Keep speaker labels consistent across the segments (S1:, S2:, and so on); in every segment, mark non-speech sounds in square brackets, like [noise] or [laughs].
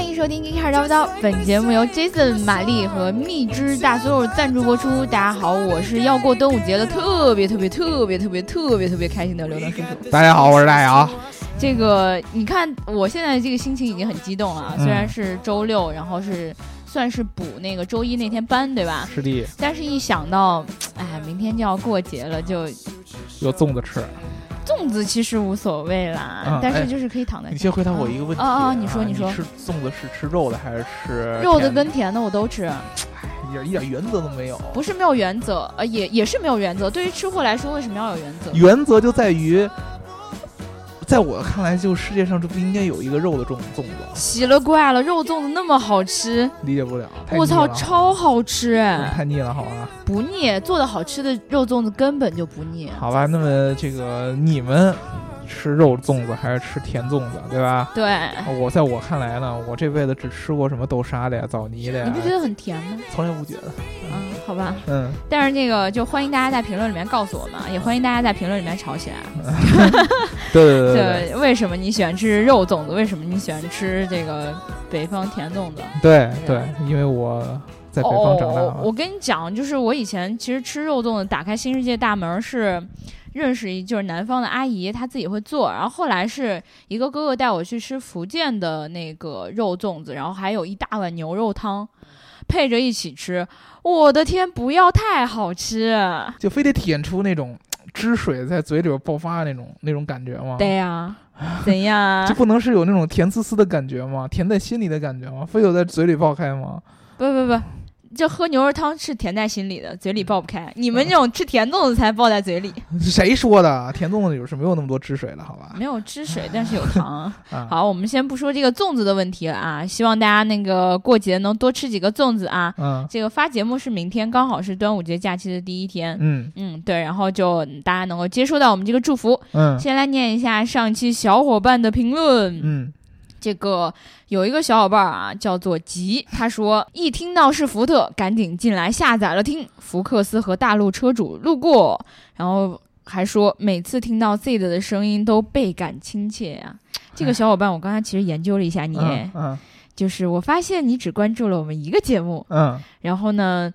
S1: 欢迎收听《一开始叨不叨》，本节目由 Jason、玛丽和蜜汁大酥肉赞助播出。大家好，我是要过端午节的特别特别特别特别特别特别开心的刘能叔叔。
S2: 大家好，我是大姚。
S1: 这个你看，我现在这个心情已经很激动了。虽然是周六，然后是算是补那个周一那天班，对吧？
S2: 是的。
S1: 但是一想到，哎，明天就要过节了，就
S2: 有粽子吃。
S1: 粽子其实无所谓啦，但是就是可以躺在。
S2: 你先回答我一个问题
S1: 啊！你说，你说，
S2: 吃粽子是吃肉的还是吃
S1: 肉的跟甜的我都吃。
S2: 一点一点原则都没有。
S1: 不是没有原则，呃，也也是没有原则。对于吃货来说，为什么要有原则？
S2: 原则就在于。在我看来，就世界上就不应该有一个肉的粽粽子。
S1: 奇了怪了，肉粽子那么好吃，
S2: 理解不了。
S1: 我操，超好吃！
S2: 太腻了，好吧？
S1: 不腻，做的好吃的肉粽子根本就不腻。
S2: 好吧，那么这个你们。吃肉粽子还是吃甜粽子，对吧？
S1: 对。
S2: 我在我看来呢，我这辈子只吃过什么豆沙的呀、枣泥的呀。
S1: 你不觉得很甜吗？
S2: 从来不觉得。
S1: 嗯，好吧。
S2: 嗯。
S1: 但是那个就欢迎大家在评论里面告诉我们，[laughs] 也欢迎大家在评论里面吵起来。
S2: 对对
S1: 对。为什么你喜欢吃肉粽子？为什么你喜欢吃这个北方甜粽子？
S2: 对对，因为我在北方长大。
S1: 我跟你讲，就是我以前其实吃肉粽子，打开新世界大门是。认识一就是南方的阿姨，她自己会做。然后后来是一个哥哥带我去吃福建的那个肉粽子，然后还有一大碗牛肉汤，配着一起吃。我的天，不要太好吃，
S2: 就非得体现出那种汁水在嘴里边爆发那种那种感觉吗？
S1: 对呀，怎样？[laughs]
S2: 就不能是有那种甜丝丝的感觉吗？甜在心里的感觉吗？非有在嘴里爆开吗？
S1: 不不不。就喝牛肉汤是甜在心里的，嘴里爆不开。你们这种吃甜粽子才爆在嘴里。[laughs]
S2: 谁说的？甜粽子有是没有那么多汁水了，好吧？
S1: 没有汁水，[laughs] 但是有糖。好，我们先不说这个粽子的问题了啊。希望大家那个过节能多吃几个粽子啊。
S2: 嗯。
S1: 这个发节目是明天，刚好是端午节假期的第一天。
S2: 嗯
S1: 嗯，对。然后就大家能够接收到我们这个祝福。
S2: 嗯。
S1: 先来念一下上期小伙伴的评论。
S2: 嗯。
S1: 这个有一个小伙伴啊，叫做吉，他说一听到是福特，赶紧进来下载了听。福克斯和大陆车主路过，然后还说每次听到 Z 的声音都倍感亲切呀。这个小伙伴，我刚才其实研究了一下你，
S2: 嗯，
S1: 就是我发现你只关注了我们一个节目，
S2: 嗯，
S1: 然后呢，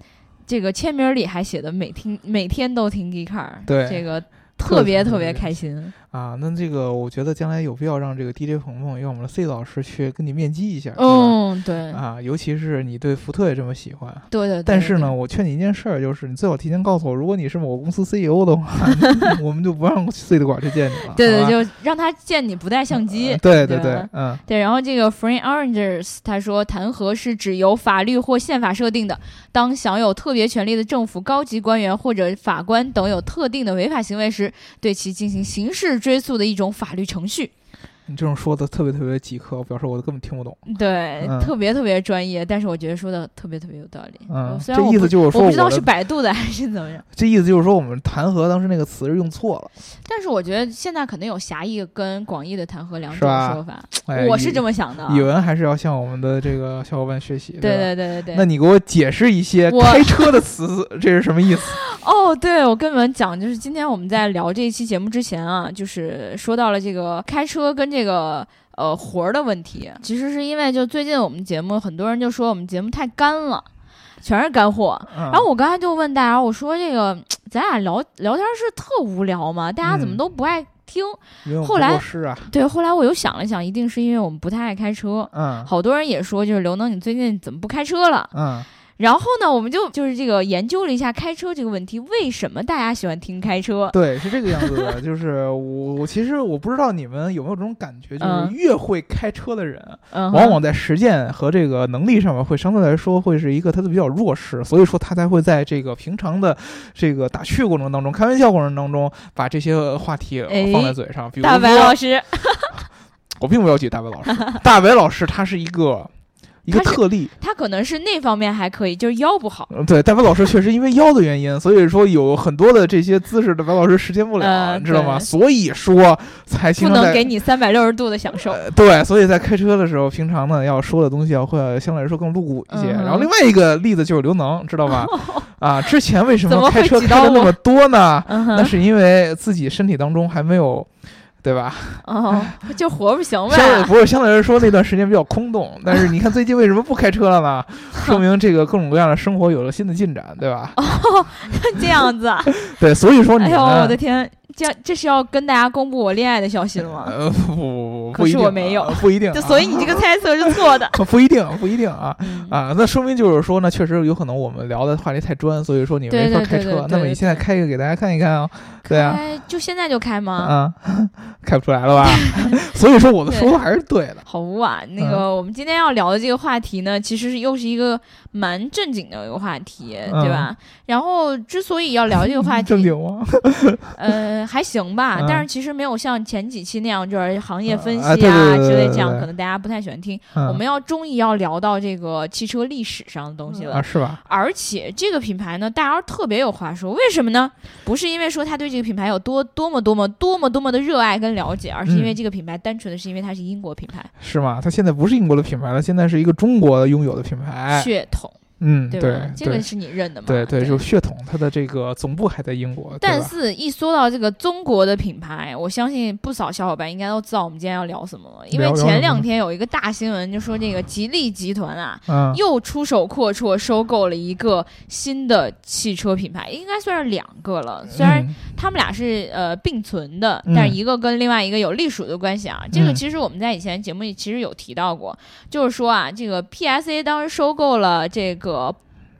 S1: 这个签名里还写的每听每天都听 G Car，
S2: 对，
S1: 这个特别特别开心。
S2: 啊，那这个我觉得将来有必要让这个 DJ 鹏鹏让我们的 C 老师去跟你面基一下。
S1: 嗯，对。
S2: 啊，尤其是你对福特也这么喜欢。
S1: 对对。
S2: 但是呢，我劝你一件事儿，就是你最好提前告诉我，如果你是某公司 CEO 的话，[laughs] 我们就不让 C 的管去见你了。
S1: 对对，就让他见你不带相机。
S2: 对对对，嗯。
S1: 对，然后这个 Free Oranges 他说，弹劾是指由法律或宪法设定的，当享有特别权利的政府高级官员或者法官等有特定的违法行为时，对其进行刑事追溯的一种。法律程序。
S2: 你这种说的特别特别极客，表示我根本听不懂。
S1: 对，特别特别专业，但是我觉得说的特别特别有道理。
S2: 嗯，
S1: 这
S2: 意思就是说，
S1: 我不知道是百度的还是怎么样。
S2: 这意思就是说，我们弹劾当时那个词是用错了。
S1: 但是我觉得现在肯定有狭义跟广义的弹劾两种说法。我是这么想的。
S2: 语文还是要向我们的这个小伙伴学习。
S1: 对对对对对。
S2: 那你给我解释一些开车的词，这是什么意思？[laughs]
S1: 哦，对，我跟你们讲，就是今天我们在聊这一期节目之前啊，就是说到了这个开车跟这个。呃，活儿的问题，其实是因为就最近我们节目很多人就说我们节目太干了，全是干货。然后我刚才就问大家，我说这个咱俩聊聊天是特无聊吗？大家怎么都不爱听？后来对，后来我又想了想，一定是因为我们不太爱开车。
S2: 嗯，
S1: 好多人也说，就是刘能，你最近怎么不开车了？
S2: 嗯。
S1: 然后呢，我们就就是这个研究了一下开车这个问题，为什么大家喜欢听开车？
S2: 对，是这个样子的。就是 [laughs] 我，我其实我不知道你们有没有这种感觉，就是越会开车的人，往往在实践和这个能力上面会相对来说会是一个他的比较弱势，所以说他才会在这个平常的这个打趣过程当中、开玩笑过程当中，把这些话题放在嘴上。比如
S1: 大白老师，[laughs]
S2: 我并没有举大白老师，大白老师他是一个。一个特例，
S1: 他可能是那方面还可以，就是腰不好。
S2: 对，戴维老师确实因为腰的原因，所以说有很多的这些姿势，戴维老师实现不了，你知道吗？所以说才
S1: 不能给你三百六十度的享受。
S2: 对，所以在开车的时候，平常呢要说的东西要会相对来说更露骨一些。然后另外一个例子就是刘能，知道吧？[laughs] 啊，之前为什么开车开的那么多呢？那是因为自己身体当中还没有。对吧？
S1: 哦，就活不行呗。
S2: 相对不是相对来说那段时间比较空洞，[laughs] 但是你看最近为什么不开车了呢？[laughs] 说明这个各种各样的生活有了新的进展，对吧？
S1: 哦，这样子。[laughs]
S2: 对，所以说你，
S1: 哎呦，我的天！这这是要跟大家公布我恋爱的消息了吗？
S2: 呃，不不不，
S1: 可是我没有，
S2: 不一定。
S1: 就所以你这个猜测是错的。[laughs]
S2: 不一定，不一定啊啊！那说明就是说呢，确实有可能我们聊的话题太专，所以说你没法开车。那么你现在开一个给大家看一看啊？对啊，
S1: 就现在就开吗？
S2: 啊，开不出来了吧？[laughs] [laughs] 所以说我的说法还是对的。
S1: 好啊，那个我们今天要聊的这个话题呢，其实又是一个蛮正经的一个话题，对吧？然后之所以要聊这个话题，
S2: 正经吗？
S1: 呃，还行吧，但是其实没有像前几期那样，就是行业分析啊之类这样，可能大家不太喜欢听。我们要终于要聊到这个汽车历史上的东西了，
S2: 是吧？
S1: 而且这个品牌呢，大家特别有话说，为什么呢？不是因为说他对这个品牌有多多么多么多么多么的热爱跟了解，而是因为这个品牌单纯的是因为它是英国品牌，
S2: 是吗？它现在不是英国的品牌了，现在是一个中国拥有的品牌，
S1: 血统。
S2: 嗯，
S1: 对，这个是你认的吗？
S2: 对
S1: 对，
S2: 就血统，它的这个总部还在英国。
S1: 但是，一说到这个中国的品牌，我相信不少小伙伴应该都知道我们今天要聊什么了。因为前两天有一个大新闻，就说这个吉利集团啊，又出手阔绰，收购了一个新的汽车品牌，应该算是两个了。虽然他们俩是呃并存的，但是一个跟另外一个有隶属的关系啊。这个其实我们在以前节目里其实有提到过，就是说啊，这个 PSA 当时收购了这个。个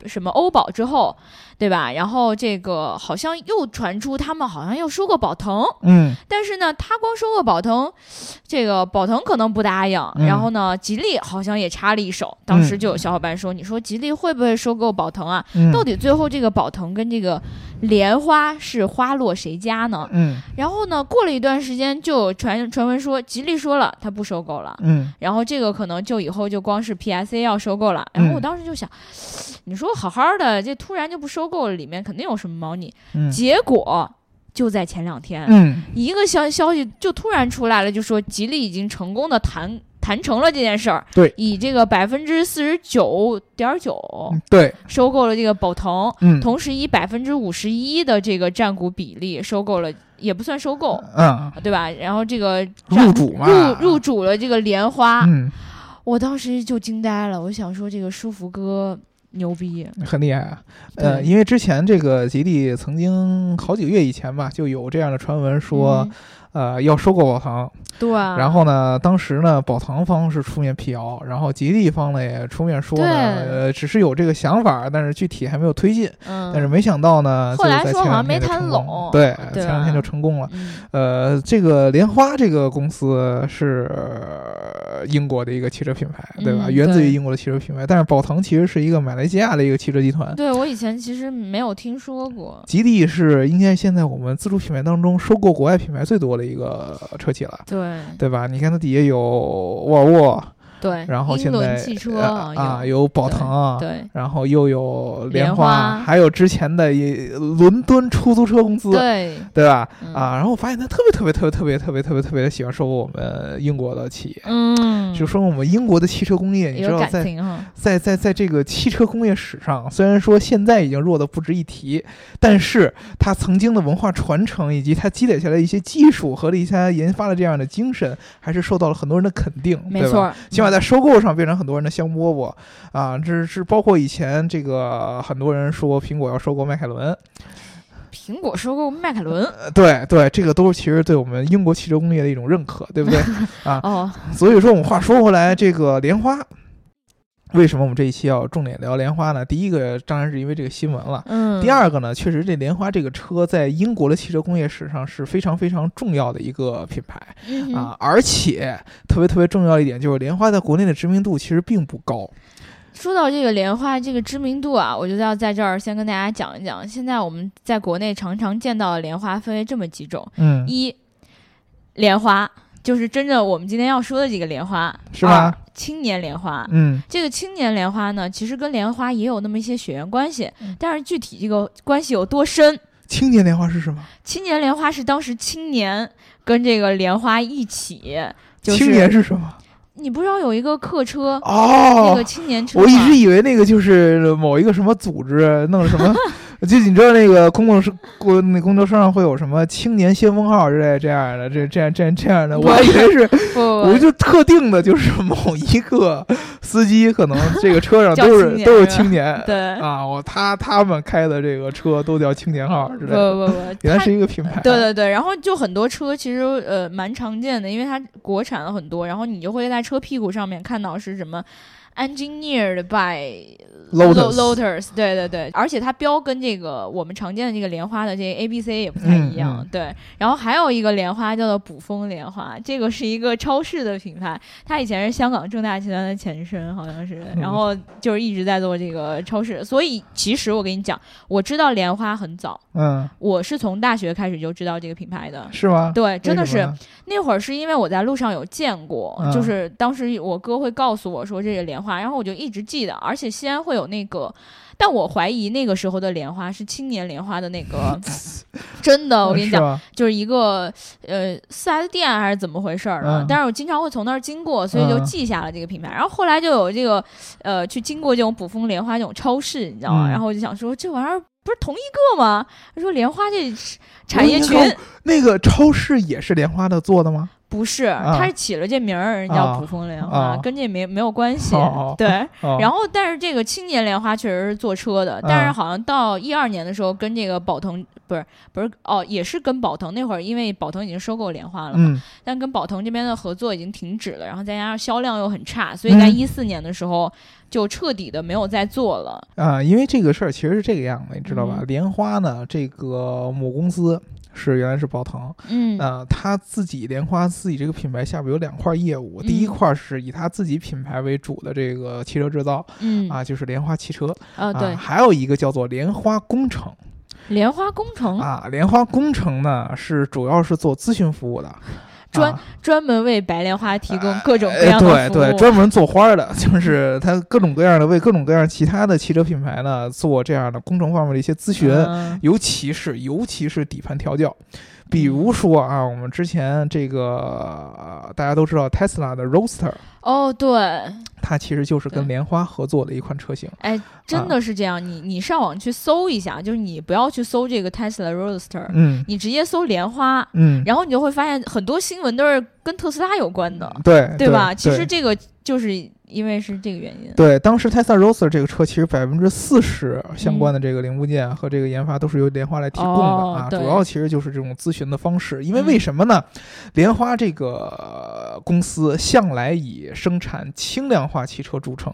S1: 什么欧宝之后，对吧？然后这个好像又传出他们好像要收购宝腾，
S2: 嗯，
S1: 但是呢，他光收购宝腾，这个宝腾可能不答应。然后呢，吉利好像也插了一手。当时就有小伙伴说：“你说吉利会不会收购宝腾啊？到底最后这个宝腾跟这个莲花是花落谁家呢？”
S2: 嗯，
S1: 然后呢，过了一段时间，就传传闻说吉利说了他不收购了。
S2: 嗯，
S1: 然后这个可能就以后就光是 PSA 要收购了。然后我当时就想。[sniffs] 你说好好的，这突然就不收购了，里面肯定有什么猫腻。结果就在前两天，一个消消息就突然出来了，就说吉利已经成功的谈谈成了这件事儿。
S2: 对，
S1: 以这个百分之四十九点九，
S2: 对，
S1: 收购了这个宝腾。嗯，同时以百分之五十一的这个占股比例收购了，也不算收购，
S2: 嗯，
S1: 对吧？然后这个
S2: 入主嘛，
S1: 入入主了这个莲花。嗯，我当时就惊呆了，我想说这个舒服哥。牛逼，
S2: 很厉害啊！呃，因为之前这个吉利曾经好几个月以前吧，就有这样的传闻说。呃，要收购宝腾，
S1: 对。
S2: 然后呢，当时呢，宝腾方是出面辟谣，然后吉利方呢也出面说呢，呃，只是有这个想法，但是具体还没有推进。嗯。但是没想到呢，
S1: 后来说好像没谈拢。
S2: 对，前两天就成功了。呃，这个莲花这个公司是英国的一个汽车品牌，对吧？源自于英国的汽车品牌，但是宝腾其实是一个马来西亚的一个汽车集团。
S1: 对我以前其实没有听说过。
S2: 吉利是应该现在我们自主品牌当中收购国外品牌最多的。一个车企了，
S1: 对
S2: 对吧？你看它底下有沃尔沃。
S1: 对，
S2: 然后现在
S1: 汽车
S2: 啊有宝腾，
S1: 对，
S2: 然后又有
S1: 莲
S2: 花，还有之前的伦敦出租车公司，
S1: 对
S2: 对吧？啊，然后我发现他特别特别特别特别特别特别特别的喜欢收购我们英国的企业，
S1: 嗯，
S2: 就说我们英国的汽车工业，你知道在在在在这个汽车工业史上，虽然说现在已经弱的不值一提，但是它曾经的文化传承以及它积累下来一些技术和一些研发的这样的精神，还是受到了很多人的肯定，
S1: 没错，
S2: 起码。在收购上变成很多人的香饽饽啊！这是包括以前这个很多人说苹果要收购迈凯伦，
S1: 苹果收购迈凯伦，
S2: 对对，这个都是其实对我们英国汽车工业的一种认可，对不对 [laughs] 啊？
S1: 哦，
S2: 所以说我们话说回来，这个莲花。为什么我们这一期要重点聊莲花呢？第一个当然是因为这个新闻了。嗯。第二个呢，确实这莲花这个车在英国的汽车工业史上是非常非常重要的一个品牌啊，而且特别特别重要一点就是莲花在国内的知名度其实并不高。
S1: 说到这个莲花这个知名度啊，我觉得要在这儿先跟大家讲一讲。现在我们在国内常常见到的莲花分为这么几种。
S2: 嗯。
S1: 一，莲花。就是真正我们今天要说的这个莲花，
S2: 是吗？
S1: 青年莲花，
S2: 嗯，
S1: 这个青年莲花呢，其实跟莲花也有那么一些血缘关系，但是具体这个关系有多深？
S2: 青年莲花是什么？
S1: 青年莲花是当时青年跟这个莲花一起，
S2: 青年是什么？
S1: 你不知道有一个客车
S2: 哦，
S1: 那个青年车，
S2: 我一直以为那个就是某一个什么组织弄什么就你知道那个公共车公那公交车上会有什么青年先锋号之类这样的，这这样这样这样的，[laughs] 我还以为是，我就特定的就是某一个司机，可能这个车上都是都是青年，
S1: 对
S2: 啊，我他他们开的这个车都叫青年号之类
S1: 的，不不不，
S2: 原来是一个品牌，
S1: 对对对，然后就很多车其实呃蛮常见的，因为它国产的很多，然后你就会在车屁股上面看到是什么。Engineered by Lotus，对对对，而且它标跟这个我们常见的这个莲花的这 A B C 也不太一样，对。然后还有一个莲花叫做卜蜂莲花，这个是一个超市的品牌，它以前是香港正大集团的前身，好像是，然后就是一直在做这个超市。所以其实我跟你讲，我知道莲花很早，
S2: 嗯，
S1: 我是从大学开始就知道这个品牌的，
S2: 是吗？
S1: 对，真的是那会儿是因为我在路上有见过，就是当时我哥会告诉我说这个莲花。然后我就一直记得，而且西安会有那个，但我怀疑那个时候的莲花是青年莲花的那个，[laughs] 真的，我跟你讲，就是一个呃四 S 店还是怎么回事儿呢？但是我经常会从那儿经过，所以就记下了这个品牌。然后后来就有这个呃去经过这种卜蜂莲花这种超市，你知道吗？然后我就想说这玩意儿不是同一个吗？他说莲花这产业群，
S2: 那个超市也是莲花的做的吗？
S1: 不是，他是起了这名儿人叫卜蜂莲花，跟这没没有关系。[laughs] 对，然后但是这个青年莲花确实是坐车的，但是好像到一二年的时候跟这个宝腾不是不是哦，也是跟宝腾那会儿，因为宝腾已经收购莲花了嘛，但跟宝腾这边的合作已经停止了，然后再加上销量又很差，所以在一四年的时候就彻底的没有再做了。
S2: 啊，因为这个事儿其实是这个样子，你知道吧？莲花呢，这个母公司。是原来是宝腾，
S1: 嗯，
S2: 呃，他自己莲花自己这个品牌下边有两块业务，第一块是以他自己品牌为主的这个汽车制造，
S1: 嗯，
S2: 啊，就是莲花汽车，
S1: 啊，对，
S2: 还有一个叫做莲花工程，
S1: 莲花工程
S2: 啊，莲花工程呢是主要是做咨询服务的。[laughs]
S1: 专专门为白莲花提供各种各样
S2: 对对，专门做花的，[laughs] 就是他各种各样的为各种各样其他的汽车品牌呢做这样的工程方面的一些咨询，尤其是尤其是底盘调教。比如说啊，我们之前这个大家都知道 Tesla 的 Roadster，
S1: 哦，对，
S2: 它其实就是跟莲花合作的一款车型。
S1: 哎，真的是这样，你你上网去搜一下，就是你不要去搜这个 Tesla Roadster，
S2: 嗯，
S1: 你直接搜莲花，
S2: 嗯，
S1: 然后你就会发现很多新闻都是跟特斯拉有关的，
S2: 对，
S1: 对吧？其实这个就是。因为是这个原因，
S2: 对，当时 Tesla Roadster 这个车其实百分之四十相关的这个零部件和这个研发都是由莲花来提供的啊，主要其实就是这种咨询的方式。因为为什么呢？莲花这个公司向来以生产轻量化汽车著称。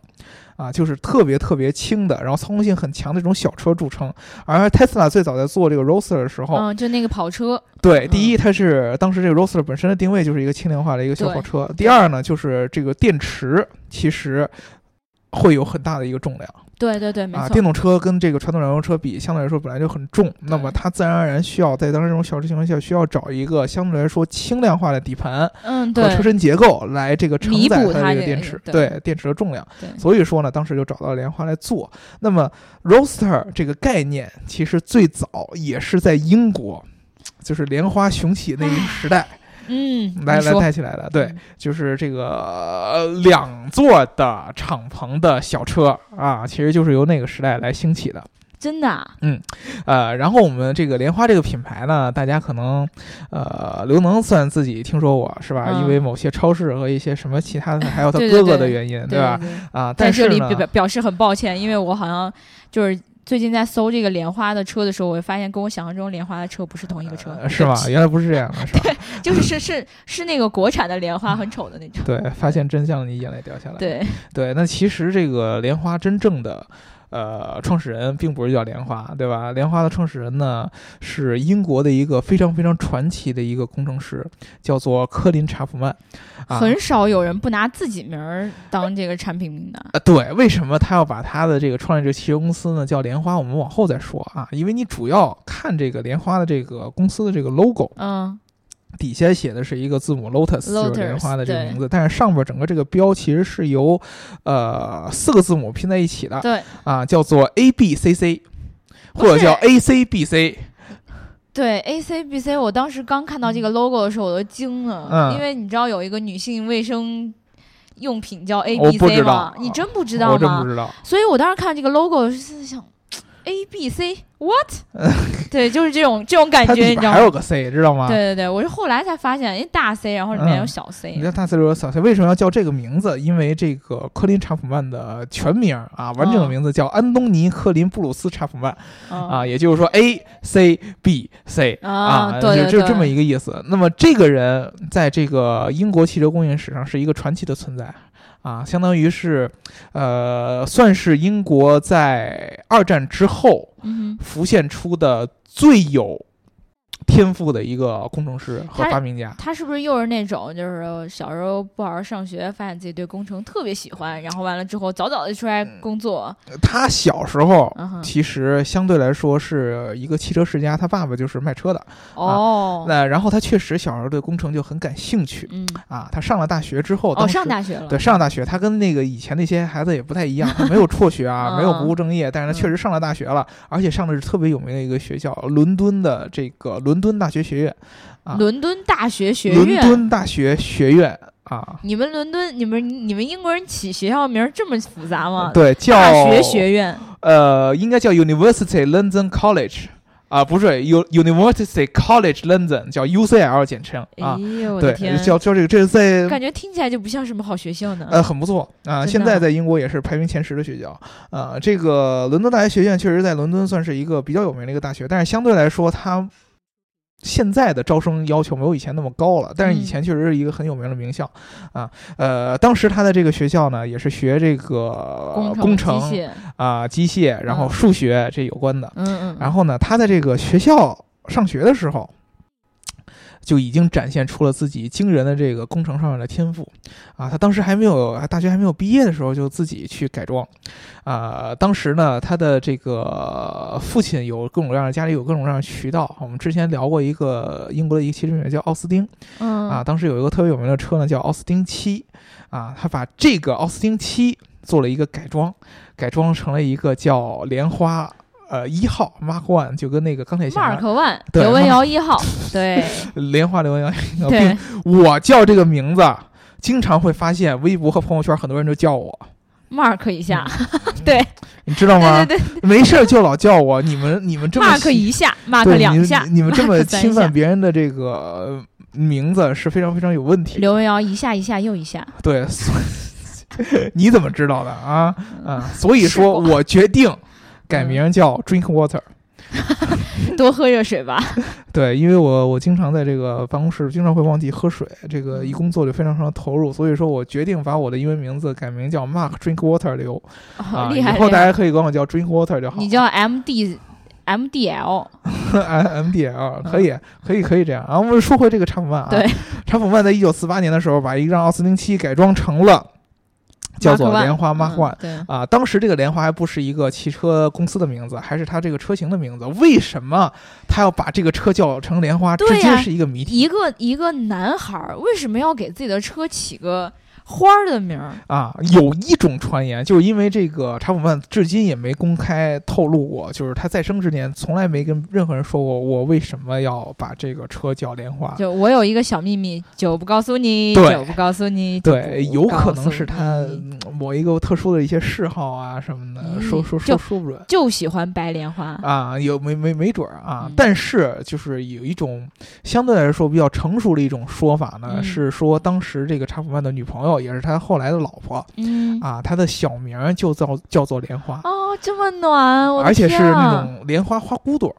S2: 啊，就是特别特别轻的，然后操控性很强的这种小车著称。而 Tesla 最早在做这个 Roadster 的时候，
S1: 嗯，就那个跑车。
S2: 对，第一，它是当时这个 Roadster 本身的定位就是一个轻量化的一个小跑车。第二呢，就是这个电池其实会有很大的一个重量。
S1: 对对对，没错。
S2: 电动车跟这个传统燃油车比，相对来说本来就很重，那么它自然而然需要在当时这种小车情况下，需要找一个相对来说轻量化的底盘，
S1: 嗯，
S2: 和车身结构来这个承载
S1: 它
S2: 这个电池，
S1: 对
S2: 电池的重量。所以说呢，当时就找到了莲花来做。那么 Roadster 这个概念其实最早也是在英国，就是莲花雄起那个时代。
S1: 嗯，
S2: 来来带起来的，对，就是这个两座的敞篷的小车啊，其实就是由那个时代来兴起的，
S1: 真的，
S2: 嗯，呃，然后我们这个莲花这个品牌呢，大家可能，呃，刘能算自己听说过是吧？因为某些超市和一些什么其他的，还有他哥哥的原因，
S1: 对
S2: 吧？啊，
S1: 在这里表表示很抱歉，因为我好像就是。最近在搜这个莲花的车的时候，我会发现跟我想象中莲花的车不是同一个车，
S2: 是吗？原来不是这样的，是吧？
S1: 对，[laughs] 就是是是是那个国产的莲花，很丑的那种。
S2: 对，发现真相，你眼泪掉下来。
S1: 对
S2: 对，那其实这个莲花真正的。呃，创始人并不是叫莲花，对吧？莲花的创始人呢是英国的一个非常非常传奇的一个工程师，叫做科林查普曼。
S1: 很少有人不拿自己名儿当这个产品名的。
S2: 呃，对，为什么他要把他的这个创立这汽车公司呢叫莲花？我们往后再说啊，因为你主要看这个莲花的这个公司的这个 logo。
S1: 嗯。
S2: 底下写的是一个字母 Lotus，
S1: 就是
S2: 莲花的这个名字，但是上边整个这个标其实是由呃四个字母拼在一起的，
S1: 对
S2: 啊，叫做 A B C C，或者叫 A C B C。
S1: 对 A C B C，我当时刚看到这个 logo 的时候我都惊了，因为你知道有一个女性卫生用品叫 A B C 吗？你真不知道吗？
S2: 我真不知道。
S1: 所以我当时看这个 logo 是想。A B C what？[laughs] 对，就是这种这种感觉，你知道吗？
S2: 还有个 C，知道吗？
S1: 对对对，我是后来才发现，因为大 C，然后里面有小 C。
S2: 你看大 C 里有小 C，为什么要叫这个名字？因为这个科林查普曼的全名啊，完整的名字叫安东尼科林布鲁斯查普曼啊，也就是说 A C B C 啊，就就这么一个意思。那么这个人在这个英国汽车工业史上是一个传奇的存在。啊，相当于是，呃，算是英国在二战之后浮现出的最有。天赋的一个工程师和发明家，
S1: 他是不是又是那种就是小时候不好好上学，发现自己对工程特别喜欢，然后完了之后早早的出来工作？
S2: 他小时候其实相对来说是一个汽车世家，他爸爸就是卖车的。哦。那然后他确实小时候对工程就很感兴趣，嗯。啊，他上了大学之后，
S1: 哦，上大学了，
S2: 对，上了大学，他跟那个以前那些孩子也不太一样，[laughs] 他没有辍学啊，没有不务正业，但是他确实上了大学了，而且上的是特别有名的一个学校，伦敦的这个伦。伦敦大学学院，啊，
S1: 伦敦大学学院，
S2: 伦敦大学学院啊！
S1: 你们伦敦，你们你们英国人起学校名这么复杂吗？
S2: 对，叫
S1: 大学学院，
S2: 呃，应该叫 University London College 啊，不是 U University College London，叫 UCL 简称啊。
S1: 哎呦我的天，
S2: 叫叫这个，这是在
S1: 感觉听起来就不像什么好学校呢。
S2: 呃，很不错啊，现在在英国也是排名前十的学校啊。这个伦敦大学学院确实在伦敦算是一个比较有名的一个大学，但是相对来说它。现在的招生要求没有以前那么高了，但是以前确实是一个很有名的名校，啊，呃，当时他的这个学校呢，也是学这个工程啊，机械，然后数学这有关的，
S1: 嗯嗯，
S2: 然后呢，他在这个学校上学的时候。就已经展现出了自己惊人的这个工程上面的天赋，啊，他当时还没有大学还没有毕业的时候就自己去改装，啊，当时呢他的这个父亲有各种各样的家里有各种各样的渠道，我们之前聊过一个英国的一个汽车品牌叫奥斯汀，
S1: 嗯，
S2: 啊，当时有一个特别有名的车呢叫奥斯汀七，啊，他把这个奥斯汀七做了一个改装，改装成了一个叫莲花。呃，一号 Mark One 就跟那个钢铁侠
S1: Mark One 刘文瑶一号，对，[laughs]
S2: 莲花刘文瑶，对，我叫这个名字，经常会发现微博和朋友圈很多人都叫我
S1: Mark 一下，对，
S2: 你知道
S1: 吗？对
S2: 对，没事就老叫我，你们你们这么
S1: Mark 一下，Mark 两下，
S2: 你们这么侵犯别人的这个名字是非常非常有问题。
S1: 刘文瑶一下一下又一下，
S2: 对，[laughs] 你怎么知道的啊？啊，所以说我决定。改名叫 Drink Water，[laughs]
S1: 多喝热水吧。[laughs]
S2: 对，因为我我经常在这个办公室经常会忘记喝水，这个一工作就非常非常投入，所以说我决定把我的英文名字改名叫 Mark Drink Water 刘。
S1: 厉害！
S2: 以后大家可以管我叫 Drink Water 就好。
S1: 你叫 M D M D L，M
S2: M D L [laughs] 可以可以可以这样。然后我们说回这个查普曼啊，
S1: 对，
S2: 查普曼在一九四八年的时候把一辆奥斯汀七改装成了。叫做莲花 Mark One，
S1: 对
S2: 啊，当时这个莲花还不是一个汽车公司的名字，还是它这个车型的名字。为什么他要把这个车叫成莲花？直接是一个谜题。
S1: 一个一个男孩为什么要给自己的车起个？花儿的名儿
S2: 啊，有一种传言，就是因为这个查普曼至今也没公开透露过，就是他在生之年从来没跟任何人说过我为什么要把这个车叫莲花。
S1: 就我有一个小秘密，就不告诉你，
S2: 就
S1: 不告诉你。
S2: 对，有可能是他某一个特殊的一些嗜好啊什么的，说说说说不准。
S1: 就喜欢白莲花
S2: 啊，有没没没准儿啊？但是就是有一种相对来说比较成熟的一种说法呢，是说当时这个查普曼的女朋友。也是他后来的老婆，
S1: 嗯
S2: 啊，他的小名就叫叫做莲花
S1: 哦，这么暖，
S2: 而且是那种莲花花骨朵，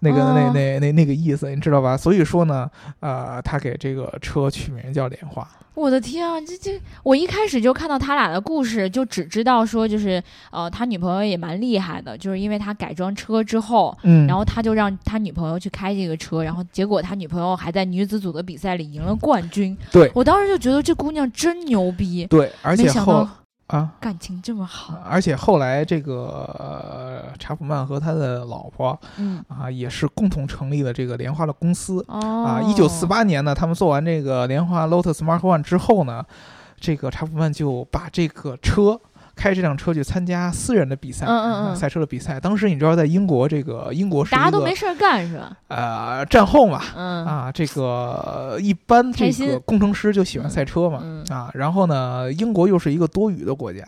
S2: 那个那那那那个意思，你知道吧？所以说呢，呃，他给这个车取名叫莲花。
S1: 我的天啊，这这，我一开始就看到他俩的故事，就只知道说就是，呃，他女朋友也蛮厉害的，就是因为他改装车之后，
S2: 嗯，
S1: 然后他就让他女朋友去开这个车，然后结果他女朋友还在女子组的比赛里赢了冠军。
S2: 对，
S1: 我当时就觉得这姑娘真牛逼。
S2: 对，而且后。啊，
S1: 感情这么好，
S2: 而且后来这个查普曼和他的老婆，嗯啊，也是共同成立了这个莲花的公司。
S1: 哦，
S2: 啊，一九四八年呢，他们做完这个莲花 Lotus Mark One 之后呢，这个查普曼就把这个车。开这辆车去参加私人的比赛，
S1: 嗯嗯嗯，
S2: 赛车的比赛。当时你知道，在英国这个英国是
S1: 大家都没事干是吧？
S2: 呃，战后嘛，
S1: 嗯
S2: 啊，这个一般这个工程师就喜欢赛车嘛，啊，然后呢，英国又是一个多雨的国家。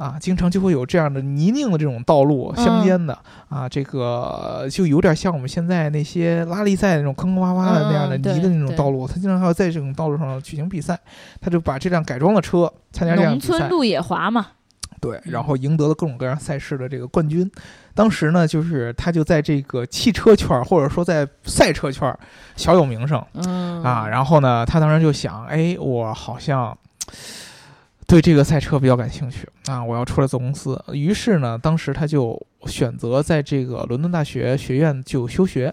S2: 啊，经常就会有这样的泥泞的这种道路相间的啊，这个就有点像我们现在那些拉力赛那种坑坑洼洼的那样的泥的那种道路。他经常还要在这种道路上举行比赛，他就把这辆改装的车参加这样比
S1: 赛。农村路野滑嘛，
S2: 对，然后赢得了各种各样赛事的这个冠军。当时呢，就是他就在这个汽车圈或者说在赛车圈小有名声，
S1: 嗯
S2: 啊，然后呢，他当时就想，哎，我好像。对这个赛车比较感兴趣啊！我要出来做公司。于是呢，当时他就选择在这个伦敦大学学院就休学。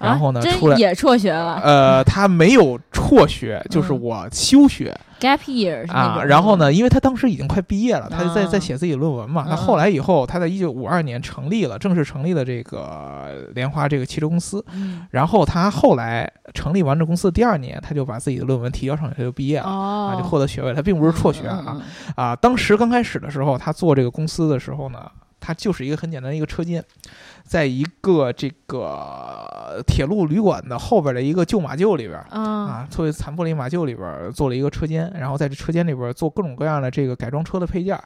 S2: 然后呢，出来
S1: 也辍学了。
S2: 呃，他没有辍学，就是我休学。
S1: gap year
S2: 啊，然后呢，因为他当时已经快毕业了，他就在在写自己论文嘛。他后来以后，他在一九五二年成立了，正式成立了这个莲花这个汽车公司。然后他后来成立完这公司第二年，他就把自己的论文提交上去，他就毕业了啊，就获得学位。他并不是辍学啊啊！当时刚开始的时候，他做这个公司的时候呢，他就是一个很简单的一个车间。在一个这个铁路旅馆的后边的一个旧马厩里边啊，作为残破的马厩里边做了一个车间，然后在这车间里边做各种各样的这个改装车的配件。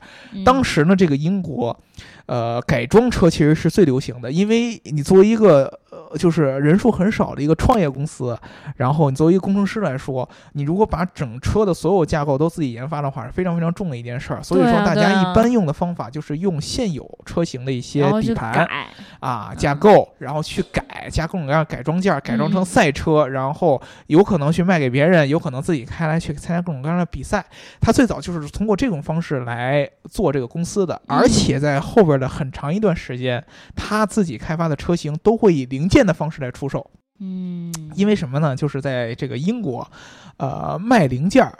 S2: 当时呢，这个英国，呃，改装车其实是最流行的，因为你作为一个。就是人数很少的一个创业公司，然后你作为一个工程师来说，你如果把整车的所有架构都自己研发的话，是非常非常重的一件事儿。所以说，大家一般用的方法就是用现有车型的一些底盘啊架构，然后去改，加各种各样改装件，改装成赛车，然后有可能去卖给别人，有可能自己开来去参加各种各样的比赛。他最早就是通过这种方式来做这个公司的，而且在后边的很长一段时间，他自己开发的车型都会以零件的方式来出售，
S1: 嗯，
S2: 因为什么呢？就是在这个英国，呃，卖零件儿，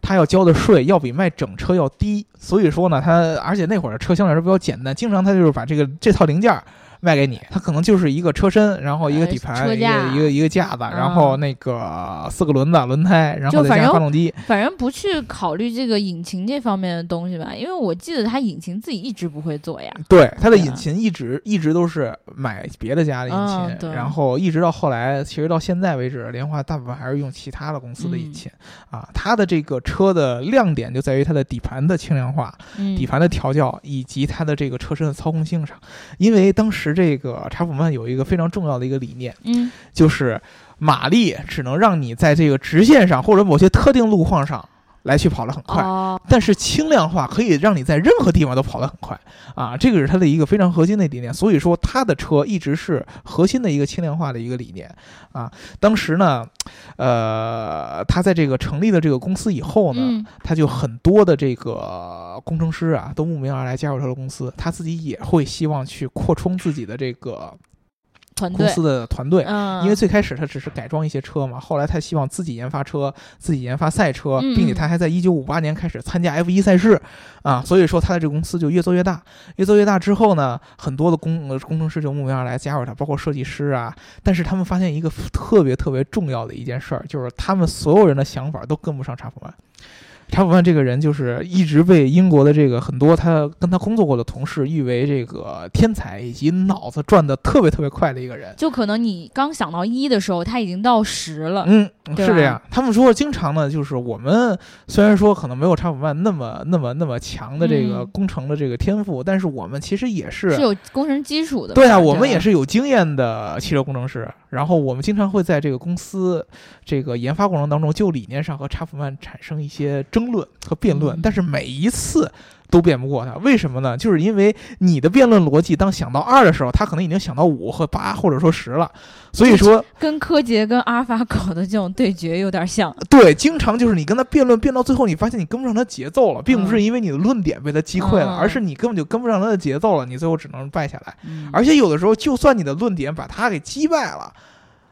S2: 他要交的税要比卖整车要低，所以说呢，他而且那会儿的车相对来说比较简单，经常他就是把这个这套零件儿。卖给你，它可能就是一个车身，然后一个底盘，一个一个一个架子，然后那个四个轮子、轮胎，然后再加发动机。
S1: 反正不去考虑这个引擎这方面的东西吧，因为我记得它引擎自己一直不会做呀。
S2: 对，它的引擎一直一直都是买别的家的引擎，然后一直到后来，其实到现在为止，莲花大部分还是用其他的公司的引擎啊。它的这个车的亮点就在于它的底盘的轻量化、底盘的调教以及它的这个车身的操控性上，因为当时。这个查普曼有一个非常重要的一个理念，
S1: 嗯，
S2: 就是马力只能让你在这个直线上或者某些特定路况上。来去跑得很快，但是轻量化可以让你在任何地方都跑得很快啊！这个是它的一个非常核心的理念，所以说它的车一直是核心的一个轻量化的一个理念啊。当时呢，呃，他在这个成立了这个公司以后呢，他就很多的这个工程师啊都慕名而来加入他的公司，他自己也会希望去扩充自己的这个。公司的团队，因为最开始他只是改装一些车嘛，后来他希望自己研发车，自己研发赛车，并且他还在一九五八年开始参加 F 一赛事，啊，所以说他的这个公司就越做越大，越做越大之后呢，很多的工工程师就慕名而来加入他，包括设计师啊，但是他们发现一个特别特别重要的一件事儿，就是他们所有人的想法都跟不上查普曼。查普曼这个人就是一直被英国的这个很多他跟他工作过的同事誉为这个天才以及脑子转的特别特别快的一个人。
S1: 就可能你刚想到一的时候，他已经到十了。
S2: 嗯，是这样。他们说经常呢，就是我们虽然说可能没有查普曼那么那么那么强的这个工程的这个天赋，但是我们其实也是
S1: 是有工程基础的。
S2: 对啊，我们也是有经验的汽车工程师。然后我们经常会在这个公司这个研发过程当中，就理念上和查普曼产生一些争论和辩论，但是每一次都辩不过他。为什么呢？就是因为你的辩论逻辑，当想到二的时候，他可能已经想到五和八，或者说十了。所以说，
S1: 跟柯洁跟阿尔法狗的这种对决有点像。
S2: 对，经常就是你跟他辩论，辩到最后，你发现你跟不上他节奏了，并不是因为你的论点被他击溃了，而是你根本就跟不上他的节奏了，你最后只能败下来。而且有的时候，就算你的论点把他给击败了。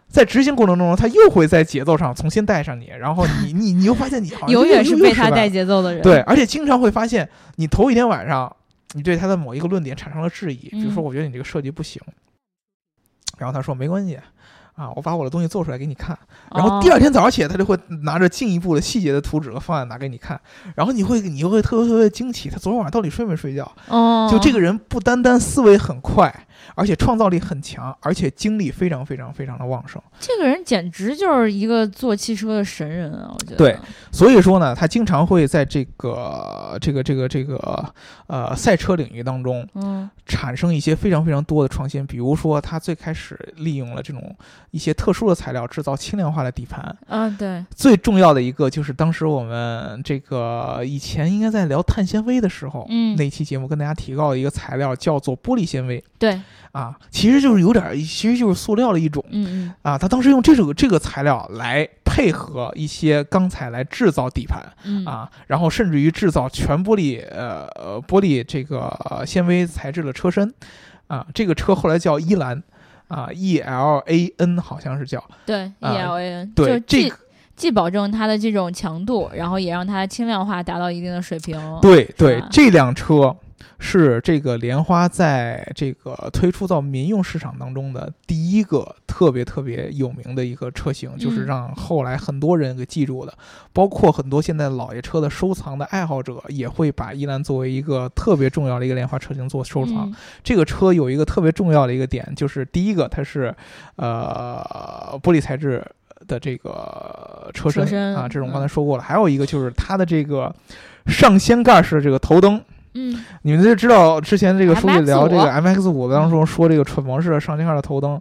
S2: 在执行过程中，他又会在节奏上重新带上你，然后你 [laughs] 你你又发现你好像
S1: 永远是被他带节奏的人。
S2: 对，而且经常会发现，你头一天晚上，你对他的某一个论点产生了质疑，比如说我觉得你这个设计不行，然后他说没关系，啊，我把我的东西做出来给你看，然后第二天早上起来，他就会拿着进一步的细节的图纸和方案拿给你看，然后你会你就会特别特别惊奇，他昨天晚上到底睡没睡觉？
S1: 哦，
S2: 就这个人不单单思维很快。而且创造力很强，而且精力非常非常非常的旺盛。
S1: 这个人简直就是一个做汽车的神人啊！我觉得。
S2: 对，所以说呢，他经常会在这个这个这个这个呃赛车领域当中，
S1: 嗯，
S2: 产生一些非常非常多的创新。比如说，他最开始利用了这种一些特殊的材料制造轻量化的底盘。
S1: 啊，对。
S2: 最重要的一个就是当时我们这个以前应该在聊碳纤维的时候，
S1: 嗯，
S2: 那期节目跟大家提到的一个材料叫做玻璃纤维。
S1: 对。
S2: 啊，其实就是有点，其实就是塑料的一种。
S1: 嗯嗯。
S2: 啊，他当时用这种这个材料来配合一些钢材来制造底盘。
S1: 嗯。
S2: 啊，然后甚至于制造全玻璃呃玻璃这个纤维材质的车身。啊，这个车后来叫伊兰。啊，E L A N 好像是叫。
S1: 对，E L A N。
S2: 对，这个
S1: 既保证它的这种强度，然后也让它轻量化达到一定的水平。
S2: 对对，这辆车。是这个莲花在这个推出到民用市场当中的第一个特别特别有名的一个车型，就是让后来很多人给记住的，包括很多现在老爷车的收藏的爱好者也会把伊兰作为一个特别重要的一个莲花车型做收藏。这个车有一个特别重要的一个点，就是第一个它是呃玻璃材质的这个车身啊，这种刚才说过了。还有一个就是它的这个上掀盖式这个头灯。
S1: 嗯，
S2: 你们就知道之前这个书记聊这个 M X 五当中说这个蠢模式的上掀盖的头灯。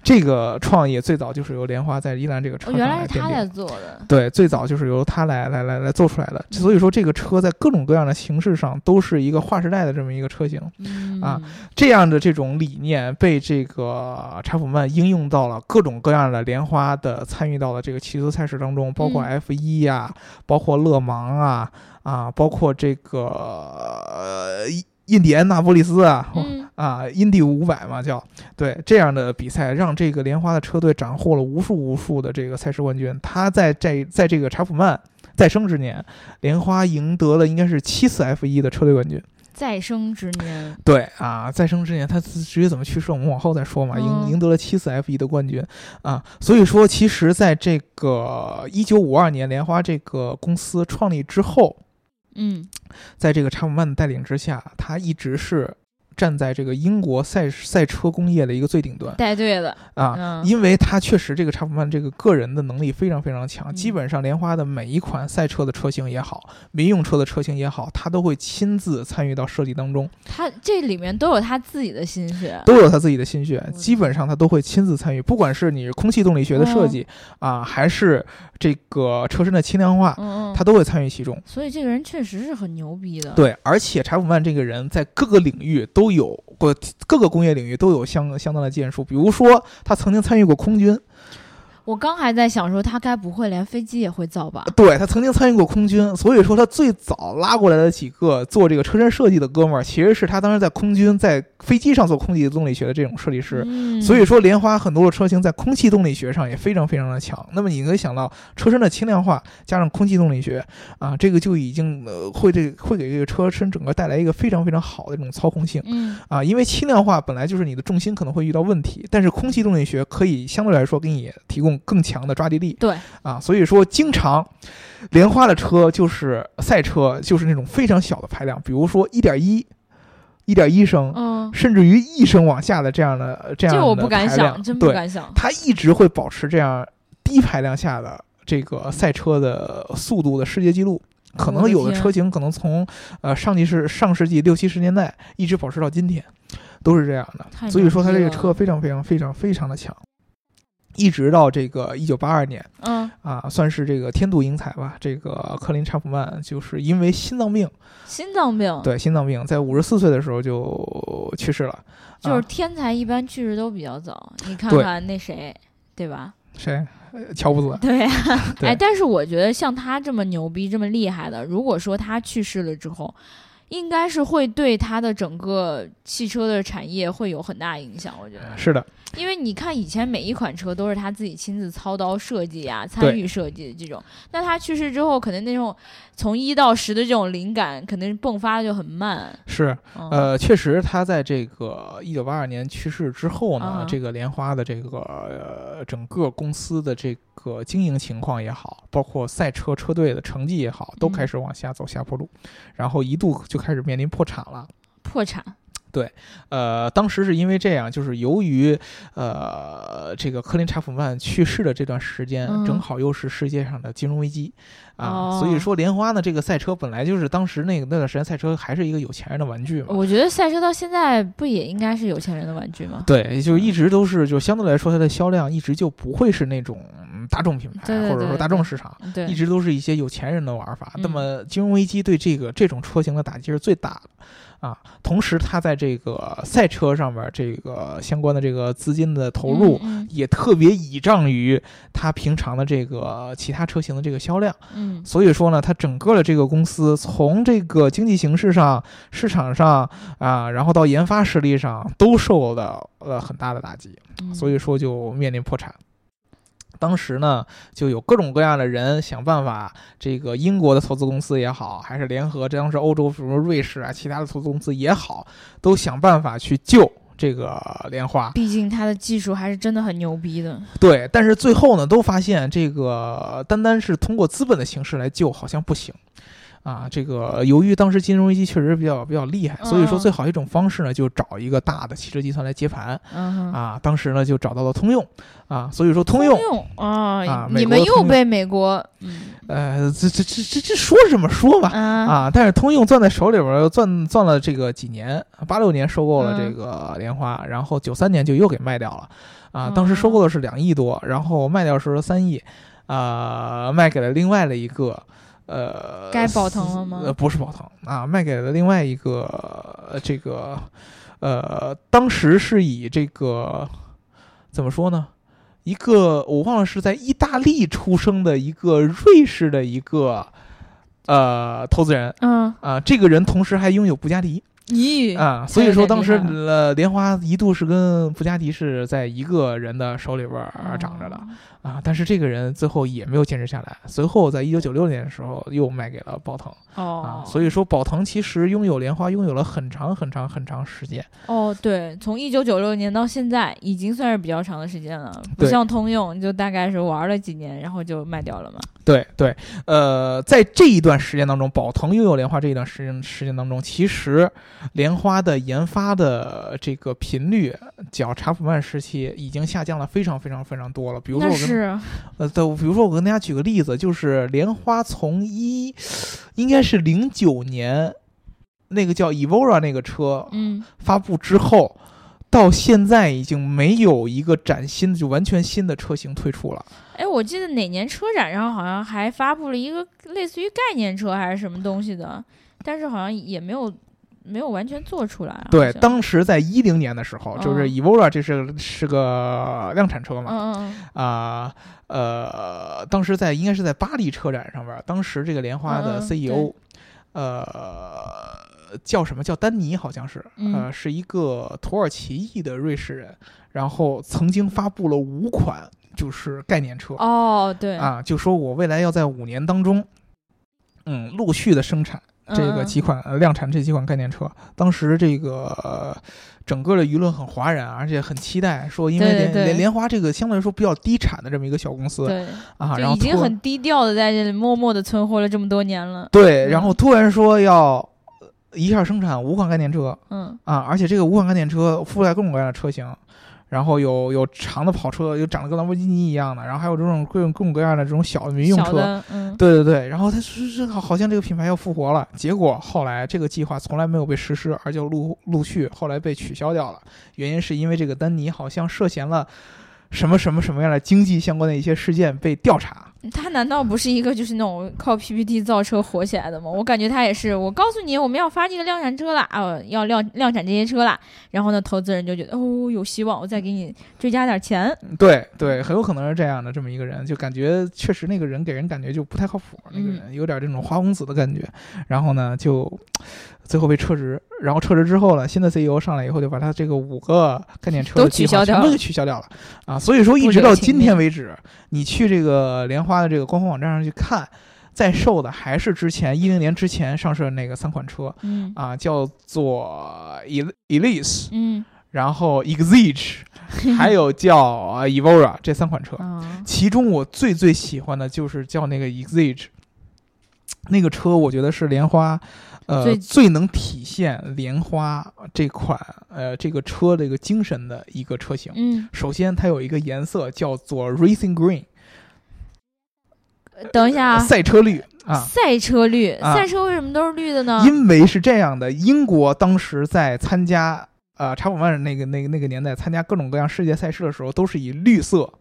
S2: 这个创意最早就是由莲花在伊兰这个车上来
S1: 奠定。做的。
S2: 对，最早就是由他来来来来做出来的。所以说，这个车在各种各样的形式上都是一个划时代的这么一个车型。啊，这样的这种理念被这个查普曼应用到了各种各样的莲花的参与到了这个汽车赛事当中，包括 F 一呀，包括勒芒啊，啊，包括这个印第安纳波利斯啊。啊，印第五百嘛，叫对这样的比赛，让这个莲花的车队斩获了无数无数的这个赛事冠军。他在在在这个查普曼再生之年，莲花赢得了应该是七次 F 一的车队冠军。
S1: 再生之年，
S2: 对啊，再生之年，他至于怎么去世，我们往后再说嘛。赢赢得了七次 F 一的冠军啊，所以说，其实在这个一九五二年莲花这个公司创立之后，
S1: 嗯，
S2: 在这个查姆曼的带领之下，他一直是。站在这个英国赛赛车工业的一个最顶端，
S1: 带队的
S2: 啊，因为他确实这个查普曼这个个人的能力非常非常强，基本上莲花的每一款赛车的车型也好，民用车的车型也好，他都会亲自参与到设计当中。
S1: 他这里面都有他自己的心血，
S2: 都有他自己的心血，基本上他都会亲自参与，不管是你空气动力学的设计啊，还是。这个车身的轻量化，
S1: 嗯
S2: 他都会参与其中。
S1: 所以这个人确实是很牛逼的。
S2: 对，而且查普曼这个人在各个领域都有，过各个工业领域都有相相当的建树。比如说，他曾经参与过空军。
S1: 我刚还在想说，他该不会连飞机也会造吧？
S2: 对他曾经参与过空军，所以说他最早拉过来的几个做这个车身设计的哥们儿，其实是他当时在空军在飞机上做空气动力学的这种设计师。所以说，莲花很多的车型在空气动力学上也非常非常的强。那么你可以想到，车身的轻量化加上空气动力学啊，这个就已经呃会这会给这个车身整个带来一个非常非常好的这种操控性。
S1: 嗯
S2: 啊，因为轻量化本来就是你的重心可能会遇到问题，但是空气动力学可以相对来说给你提供。更强的抓地力，
S1: 对
S2: 啊，所以说经常莲花的车就是赛车，就是那种非常小的排量，比如说一点一、一点一升，
S1: 嗯，
S2: 甚至于一升往下的这样的这样的
S1: 我不敢想，真不敢想。
S2: 它一直会保持这样低排量下的这个赛车的速度的世界纪录，可能有的车型可能从呃上季是上世纪六七十年代一直保持到今天，都是这样的。所以说它这个车非常非常非常非常的强。一直到这个一九八二年，
S1: 嗯
S2: 啊，算是这个天妒英才吧。这个克林查普曼就是因为心脏病，
S1: 心脏病，
S2: 对心脏病，在五十四岁的时候就去世了。
S1: 就是天才一般去世都比较早，你看看那谁，对吧？
S2: 谁？乔布斯。
S1: 对呀，哎，但是我觉得像他这么牛逼、这么厉害的，如果说他去世了之后，应该是会对他的整个汽车的产业会有很大影响。我觉得
S2: 是的。
S1: 因为你看，以前每一款车都是他自己亲自操刀设计啊、参与设计的这种。那他去世之后，可能那种从一到十的这种灵感，可能迸发的就很慢。
S2: 是，呃，确实，他在这个一九八二年去世之后呢，这个莲花的这个呃整个公司的这个经营情况也好，包括赛车车队的成绩也好，都开始往下走下坡路，然后一度就开始面临破产了。
S1: 破产。
S2: 对，呃，当时是因为这样，就是由于呃这个科林查普曼去世的这段时间，正好又是世界上的金融危机。啊，所以说莲花呢，这个赛车本来就是当时那个那段时间赛车还是一个有钱人的玩具嘛。
S1: 我觉得赛车到现在不也应该是有钱人的玩具吗？
S2: 对，就一直都是，就相对来说它的销量一直就不会是那种大众品牌或者说大众市场，一直都是一些有钱人的玩法。那么金融危机对这个这种车型的打击是最大的。啊，同时它在这个赛车上面这个相关的这个资金的投入也特别倚仗于它平常的这个其他车型的这个销量。
S1: 嗯，
S2: 所以说呢，它整个的这个公司从这个经济形势上、市场上啊，然后到研发实力上都受到了很大的打击，所以说就面临破产。当时呢，就有各种各样的人想办法，这个英国的投资公司也好，还是联合当时欧洲，比如说瑞士啊，其他的投资公司也好，都想办法去救这个莲花。
S1: 毕竟它的技术还是真的很牛逼的。
S2: 对，但是最后呢，都发现这个单单是通过资本的形式来救，好像不行。啊，这个由于当时金融危机确实比较比较厉害，所以说最好一种方式呢，就找一个大的汽车集团来接盘。啊，当时呢就找到了通用。啊，所以说
S1: 通
S2: 用
S1: 啊，你们又被美国，
S2: 呃，这这这这这说是这么说吧？啊，但是通用攥在手里边又攥攥了这个几年，八六年收购了这个莲花，然后九三年就又给卖掉了。啊，当时收购的是两亿多，然后卖掉时候三亿，啊，卖给了另外的一个。呃，
S1: 该宝腾了吗？
S2: 呃，不是宝腾啊，卖给了另外一个这个，呃，当时是以这个怎么说呢？一个我忘了是在意大利出生的一个瑞士的一个呃投资人，
S1: 嗯
S2: 啊，这个人同时还拥有布加迪，
S1: 咦
S2: 啊，所以说当时呃莲花一度是跟布加迪是在一个人的手里边儿长着的。啊！但是这个人最后也没有坚持下来，随后在一九九六年的时候又卖给了宝腾。
S1: 哦，
S2: 啊，所以说宝腾其实拥有莲花拥有了很长很长很长时间。
S1: 哦，对，从一九九六年到现在已经算是比较长的时间了，不像通用就大概是玩了几年，然后就卖掉了嘛。
S2: 对对，呃，在这一段时间当中，宝腾拥有莲花这一段时间时间当中，其实莲花的研发的这个频率，较查普曼时期已经下降了非常非常非常多了。比如说我跟
S1: 是，
S2: 呃，对，比如说我跟大家举个例子，就是莲花从一，应该是零九年，那个叫 Evora 那个车，
S1: 嗯，
S2: 发布之后，到现在已经没有一个崭新的、就完全新的车型推出了。
S1: 哎，我记得哪年车展上好像还发布了一个类似于概念车还是什么东西的，但是好像也没有。没有完全做出来。
S2: 对，当时在一零年的时候，就是 Evora 这是是个量产车嘛。啊，呃，当时在应该是在巴黎车展上边，当时这个莲花的 CEO，呃，叫什么叫丹尼？好像是，呃，是一个土耳其裔的瑞士人，然后曾经发布了五款就是概念车。
S1: 哦，对。
S2: 啊，就说我未来要在五年当中，嗯，陆续的生产。这个几款量产这几款概念车，当时这个整个的舆论很哗然，而且很期待，说因为莲莲莲花这个相对来说比较低产的这么一个小公司，
S1: 对
S2: 啊，然后
S1: 已经很低调的在这里默默的存活了这么多年了。
S2: 对，然后突然说要一下生产五款概念车，
S1: 嗯
S2: 啊，而且这个五款概念车覆盖各种各样的车型。然后有有长的跑车，有长得跟兰博基尼一样的，然后还有这种各种各种各样的这种小的民用车，
S1: 嗯，
S2: 对对对。然后他说是好，好像这个品牌要复活了。结果后来这个计划从来没有被实施，而就陆陆续后来被取消掉了。原因是因为这个丹尼好像涉嫌了什么什么什么样的经济相关的一些事件被调查。
S1: 他难道不是一个就是那种靠 PPT 造车火起来的吗？我感觉他也是。我告诉你，我们要发这个量产车了啊，要量量产这些车了。然后呢，投资人就觉得哦有希望，我再给你追加点钱。
S2: 对对，很有可能是这样的这么一个人，就感觉确实那个人给人感觉就不太靠谱，那个人有点这种花公子的感觉。然后呢，就最后被撤职。然后撤职之后呢，新的 CEO 上来以后就把他这个五个概念车
S1: 都取消掉
S2: 了，全部给取消掉了啊。所以说，一直到今天为止，你去这个莲花的这个官方网站上去看，在售的还是之前一零年之前上市的那个三款车，
S1: 嗯
S2: 啊，叫做 Elise，
S1: 嗯，
S2: 然后 Exige，[laughs] 还有叫啊 Evora 这三款车，其中我最最喜欢的就是叫那个 Exige。那个车我觉得是莲花，呃，最能体现莲花这款呃这个车的一个精神的一个车型。
S1: 嗯，
S2: 首先它有一个颜色叫做 Racing Green。
S1: 等一下啊，
S2: 赛车绿啊，
S1: 赛车绿，赛车为什么都是绿的呢？
S2: 因为是这样的，英国当时在参加呃查普曼那个那个那个年代参加各种各样世界赛事的时候，都是以绿色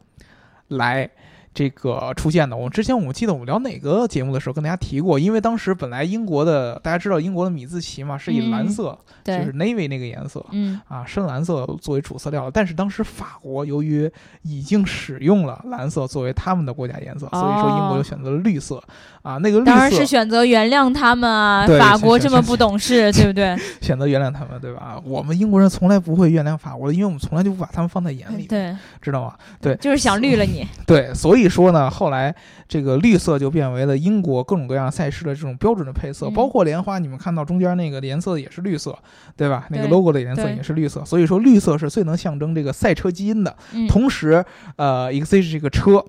S2: 来。这个出现的，我之前我记得我们聊哪个节目的时候跟大家提过，因为当时本来英国的大家知道英国的米字旗嘛是以蓝色，就是 navy 那个颜色，
S1: 嗯
S2: 啊深蓝色作为主色调，但是当时法国由于已经使用了蓝色作为他们的国家颜色，所以说英国就选择了绿色，啊那个绿色
S1: 当然是选择原谅他们啊，[laughs] 法国这么不懂事，[laughs] 对不对？
S2: 选择原谅他们，对吧？我们英国人从来不会原谅法国的，因为我们从来就不把他们放在眼里，
S1: 对，
S2: 知道吗？对，
S1: 就是想绿了你，[laughs]
S2: 对，所以。说呢，后来这个绿色就变为了英国各种各样赛事的这种标准的配色，包括莲花，你们看到中间那个颜色也是绿色，对吧？那个 logo 的颜色也是绿色，所以说绿色是最能象征这个赛车基因的。同时，呃，Exige 这个车，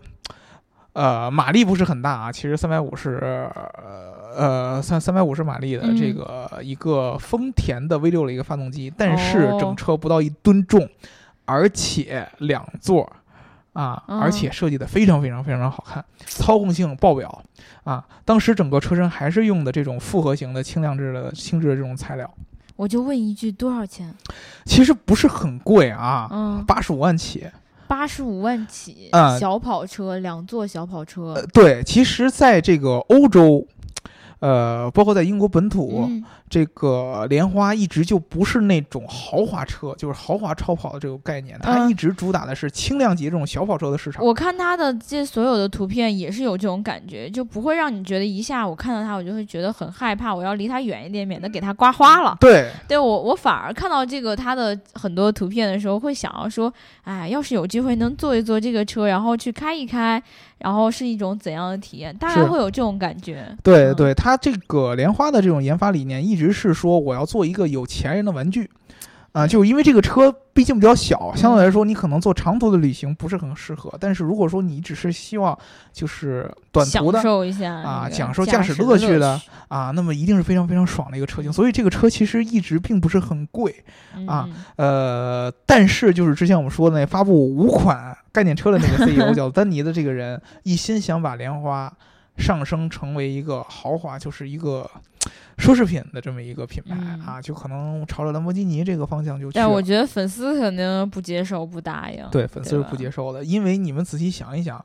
S2: 呃，马力不是很大啊，其实三百五十，呃，三三百五十马力的这个一个丰田的 V 六的一个发动机，但是整车不到一吨重，而且两座。啊，而且设计的非常非常非常好看，操控性爆表啊！当时整个车身还是用的这种复合型的轻量质的轻质的这种材料。
S1: 我就问一句，多少钱？
S2: 其实不是很贵啊，嗯，八十五万起。
S1: 八十五万起，嗯，小跑车，两座小跑车。
S2: 对，其实在这个欧洲。呃，包括在英国本土，这个莲花一直就不是那种豪华车，就是豪华超跑的这个概念，它一直主打的是轻量级这种小跑车的市场。
S1: 我看它的这所有的图片也是有这种感觉，就不会让你觉得一下我看到它我就会觉得很害怕，我要离它远一点，免得给它刮花了。
S2: 对，
S1: 对我我反而看到这个它的很多图片的时候，会想要说，哎，要是有机会能坐一坐这个车，然后去开一开。然后是一种怎样的体验？大家会有这种感觉。
S2: 对对，它这个莲花的这种研发理念一直是说，我要做一个有钱人的玩具。啊，就是因为这个车毕竟比较小，相对来说你可能做长途的旅行不是很适合。但是如果说你只是希望就是短途的啊，享受驾驶乐趣的啊，那么一定是非常非常爽的一个车型。所以这个车其实一直并不是很贵啊，呃，但是就是之前我们说的那发布五款概念车的那个 CEO 叫丹尼的这个人，一心想把莲花上升成为一个豪华，就是一个。[tsk] 奢侈品的这么一个品牌啊，就可能朝着兰博基尼这个方向就去。
S1: 但我觉得粉丝肯定不接受、不答应。
S2: 对，粉丝是不接受的，因为你们仔细想一想，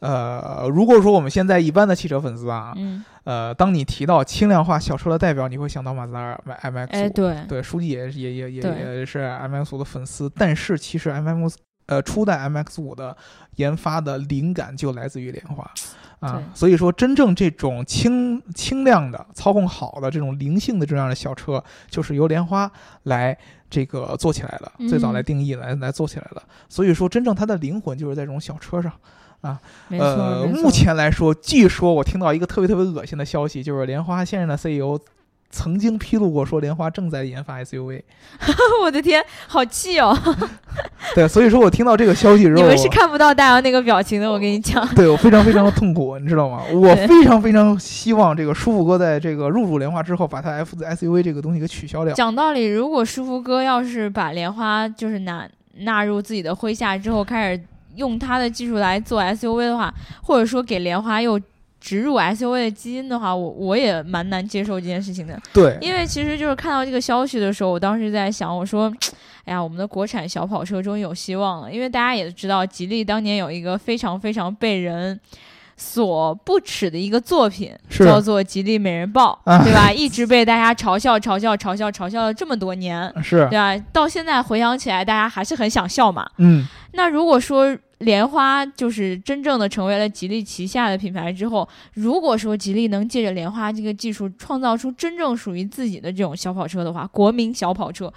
S2: 呃，如果说我们现在一般的汽车粉丝啊，呃，当你提到轻量化小车的代表，你会想到马自达 M X
S1: 五。哎，对，
S2: 对，书记也也也也也是 M X 五的粉丝。但是其实 M X 呃初代 M X 五的研发的灵感就来自于莲花。啊，所以说真正这种轻轻量的、操控好的这种灵性的这样的小车，就是由莲花来这个做起来了，最早来定义来来做起来的。所以说，真正它的灵魂就是在这种小车上，啊，呃，目前来说，据说我听到一个特别特别恶心的消息，就是莲花现任的 CEO。曾经披露过说，莲花正在研发 SUV。[laughs]
S1: 我的天，好气哦！[laughs]
S2: 对，所以说我听到这个消息之后，
S1: 你们是看不到大姚那个表情的。我跟你讲，[laughs]
S2: 对我非常非常的痛苦，你知道吗？我非常非常希望这个舒服哥在这个入主莲花之后，把他 F 的 SUV 这个东西给取消掉。
S1: 讲道理，如果舒服哥要是把莲花就是纳纳入自己的麾下之后，开始用他的技术来做 SUV 的话，或者说给莲花又。植入 SUV 的基因的话，我我也蛮难接受这件事情的。
S2: 对，
S1: 因为其实就是看到这个消息的时候，我当时在想，我说，[tsk] 哎呀，我们的国产小跑车终于有希望了。因为大家也知道，吉利当年有一个非常非常被人所不耻的一个作品，叫做吉利美人豹，对吧？一直被大家嘲笑、嘲笑、嘲笑、嘲笑了这么多年，
S2: 是
S1: 对吧？到现在回想起来，大家还是很想笑嘛。
S2: 嗯，
S1: 那如果说。莲花就是真正的成为了吉利旗下的品牌之后，如果说吉利能借着莲花这个技术创造出真正属于自己的这种小跑车的话，国民小跑车。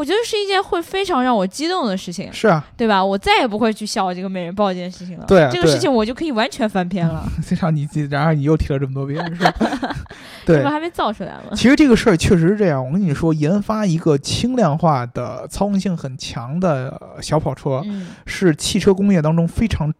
S1: 我觉得是一件会非常让我激动的事情，
S2: 是啊，
S1: 对吧？我再也不会去笑这个美人豹这件事情了。
S2: 对，
S1: 这个事情我就可以完全翻篇了。[laughs]
S2: 非常你，然而你又提了这么多遍，是吧？[laughs] [laughs] 对，
S1: 这不还没造出来吗？
S2: 其实这个事儿确实是这样。我跟你说，研发一个轻量化的、操控性很强的小跑车，是汽车工业当中非常。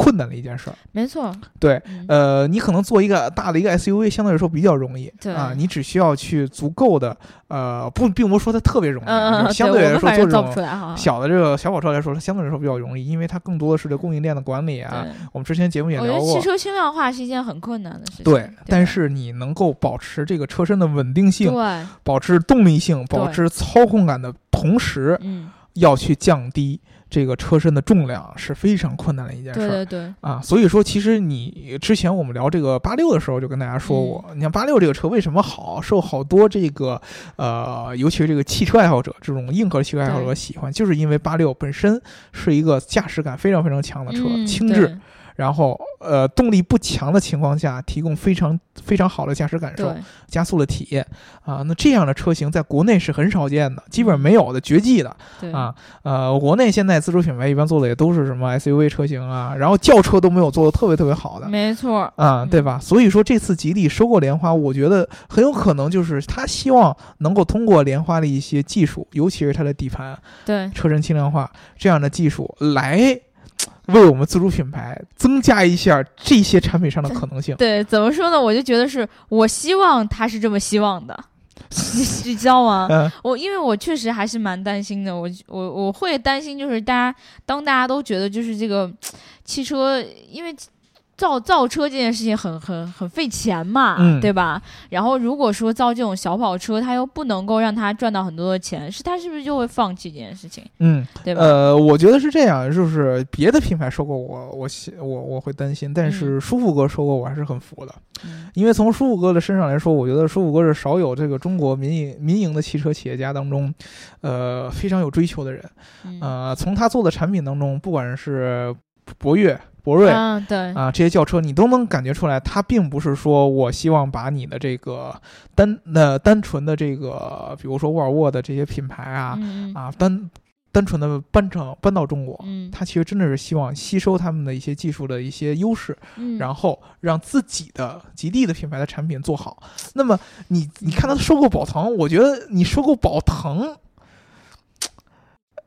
S2: 困难的一件事儿。
S1: 没错，
S2: 对，呃，你可能做一个大的一个 SUV，相对来说比较容易，
S1: 对
S2: 啊，你只需要去足够的，呃，不，并不是说它特别容易，
S1: 嗯
S2: 相对来说做这种小的这个
S1: 小
S2: 跑车来说，它相对来说比较容易，因为它更多的是这供应链的管理啊。我们之前节目也聊过，
S1: 汽车轻量化是一件很困难的事情。
S2: 对，但是你能够保持这个车身的稳定性，
S1: 对，
S2: 保持动力性，保持操控感的同时，
S1: 嗯，
S2: 要去降低。这个车身的重量是非常困难的一件事，
S1: 对对对。
S2: 啊，所以说其实你之前我们聊这个八六的时候就跟大家说过，你像八六这个车为什么好，受好多这个呃，尤其是这个汽车爱好者这种硬核汽车爱好者喜欢，就是因为八六本身是一个驾驶感非常非常强的车，轻质。然后，呃，动力不强的情况下，提供非常非常好的驾驶感受，加速的体验啊。那这样的车型在国内是很少见的，基本上没有的，绝迹的啊。呃，国内现在自主品牌一般做的也都是什么 SUV 车型啊，然后轿车都没有做的特别特别好的，
S1: 没错
S2: 啊，对吧？所以说这次吉利收购莲花，我觉得很有可能就是他希望能够通过莲花的一些技术，尤其是它的底盘，
S1: 对
S2: 车身轻量化这样的技术来。为我们自主品牌增加一下这些产品上的可能性。
S1: 对，怎么说呢？我就觉得是我希望他是这么希望的，[laughs] 你知道吗？我因为我确实还是蛮担心的，我我我会担心，就是大家当大家都觉得就是这个汽车，因为。造造车这件事情很很很费钱嘛，对吧？然后如果说造这种小跑车，他又不能够让他赚到很多的钱，是他是不是就会放弃这件事情？
S2: 嗯，
S1: 对吧？
S2: 呃，我觉得是这样，就是别的品牌收购我，我我我会担心，但是舒服哥收购我还是很服的，[laughs] 因为从舒服哥的身上来说，我觉得舒服哥是少有这个中国民营民营的汽车企业家当中，呃，非常有追求的人。呃，从他做的产品当中，不管是博越。博瑞
S1: 啊，对
S2: 啊，这些轿车你都能感觉出来，它并不是说我希望把你的这个单呃单纯的这个，比如说沃尔沃的这些品牌啊啊单单纯的搬成搬到中国，它其实真的是希望吸收他们的一些技术的一些优势，然后让自己的吉利的品牌的产品做好。那么你你看他收购宝腾，我觉得你收购宝腾。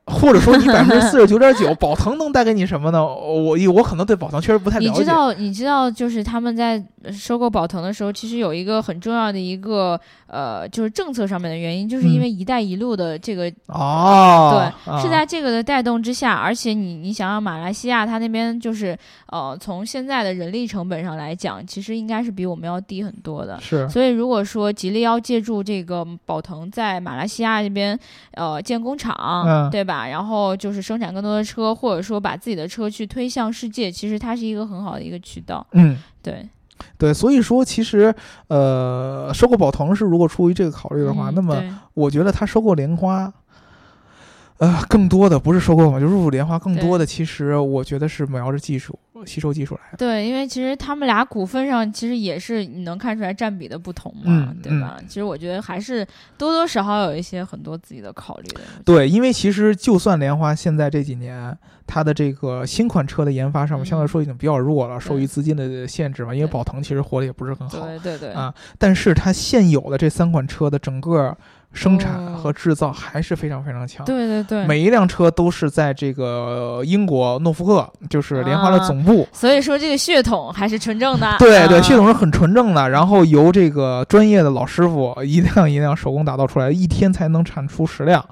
S2: 或者说 [laughs] 你百分之四十九点九，宝腾能带给你什么呢？我我可能对宝腾确实不太了
S1: 解。你知道，你知道，就是他们在收购宝腾的时候，其实有一个很重要的一个呃，就是政策上面的原因，就是因为“一带一路”的这个
S2: 哦，
S1: 对，是在这个的带动之下，而且你你想想，马来西亚它那边就是呃，从现在的人力成本上来讲，其实应该是比我们要低很多的。
S2: 是，
S1: 所以如果说吉利要借助这个宝腾在马来西亚这边呃建工厂，对吧？然后就是生产更多的车，或者说把自己的车去推向世界，其实它是一个很好的一个渠道。
S2: 嗯，
S1: 对，
S2: 对，所以说其实呃，收购宝腾是如果出于这个考虑的话，那么我觉得他收购莲花。呃，更多的不是收购嘛，就入股莲花，更多的其实我觉得是瞄着技术，吸收技术来的。
S1: 对，因为其实他们俩股份上其实也是你能看出来占比的不同嘛，对吧？其实我觉得还是多多少少有一些很多自己的考虑的。
S2: 对，因为其实就算莲花现在这几年它的这个新款车的研发上面相对来说已经比较弱了，受于资金的限制嘛，因为宝腾其实活的也不是很好。
S1: 对对对。
S2: 啊，但是它现有的这三款车的整个。生产和制造还是非常非常强。
S1: 对对对，
S2: 每一辆车都是在这个英国诺福克，就是莲花的总部。
S1: 所以说这个血统还是纯正的。
S2: 对对，血统是很纯正的，然后由这个专业的老师傅一辆一辆手工打造出来，一天才能产出十辆。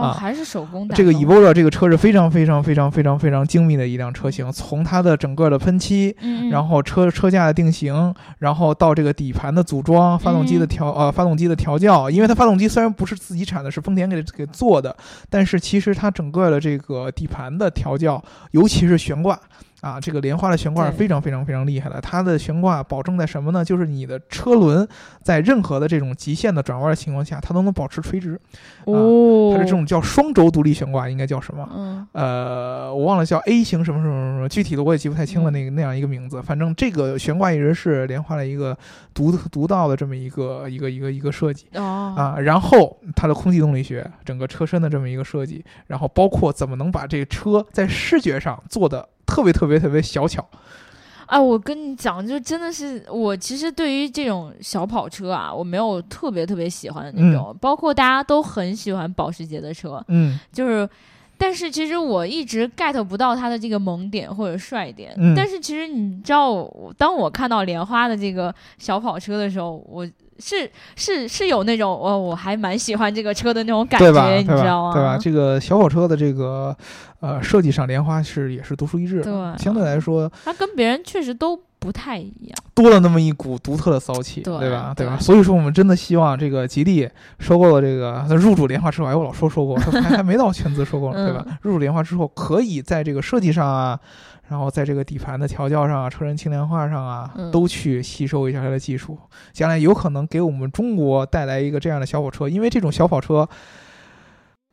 S1: 啊，还是手工的。
S2: 这个 Evora 这个车是非常非常非常非常非常精密的一辆车型，从它的整个的喷漆，然后车车架的定型，然后到这个底盘的组装，发动机的调呃发动机的调教，因为它发动机虽然不是自己产的，是丰田给给做的，但是其实它整个的这个底盘的调教，尤其是悬挂。啊，这个莲花的悬挂是非常非常非常厉害的。它的悬挂保证在什么呢？就是你的车轮在任何的这种极限的转弯的情况下，它都能保持垂直。
S1: 哦，
S2: 它是这种叫双轴独立悬挂，应该叫什么？
S1: 嗯，
S2: 呃，我忘了叫 A 型什么什么什么，具体的我也记不太清了。那个那样一个名字，反正这个悬挂一直是莲花的一个独独到的这么一个一个一个一个设计。
S1: 哦，
S2: 啊，然后它的空气动力学，整个车身的这么一个设计，然后包括怎么能把这个车在视觉上做的。特别特别特别小巧，
S1: 哎，我跟你讲，就真的是我其实对于这种小跑车啊，我没有特别特别喜欢的那种，包括大家都很喜欢保时捷的车，
S2: 嗯，
S1: 就是但是其实我一直 get 不到它的这个萌点或者帅点。
S2: 嗯。
S1: 但是其实你知道，当我看到莲花的这个小跑车的时候，我是是是有那种我我还蛮喜欢这个车的那种感觉，
S2: 你知
S1: 道吗？
S2: 对吧？这个小火车的这个呃设计上，莲花是也是独树一帜。
S1: 对，
S2: 相对来说，
S1: 它跟别人确实都。不太一样，
S2: 多了那么一股独特的骚气，对吧？
S1: 对
S2: 吧？所以说，我们真的希望这个吉利收购了这个入主莲花之后，哎，我老说收购，还还没到全资收购呢，对吧？入主莲花之后，可以在这个设计上啊，然后在这个底盘的调教上啊，车身轻量化上啊，都去吸收一下它的技术，将来有可能给我们中国带来一个这样的小跑车，因为这种小跑车。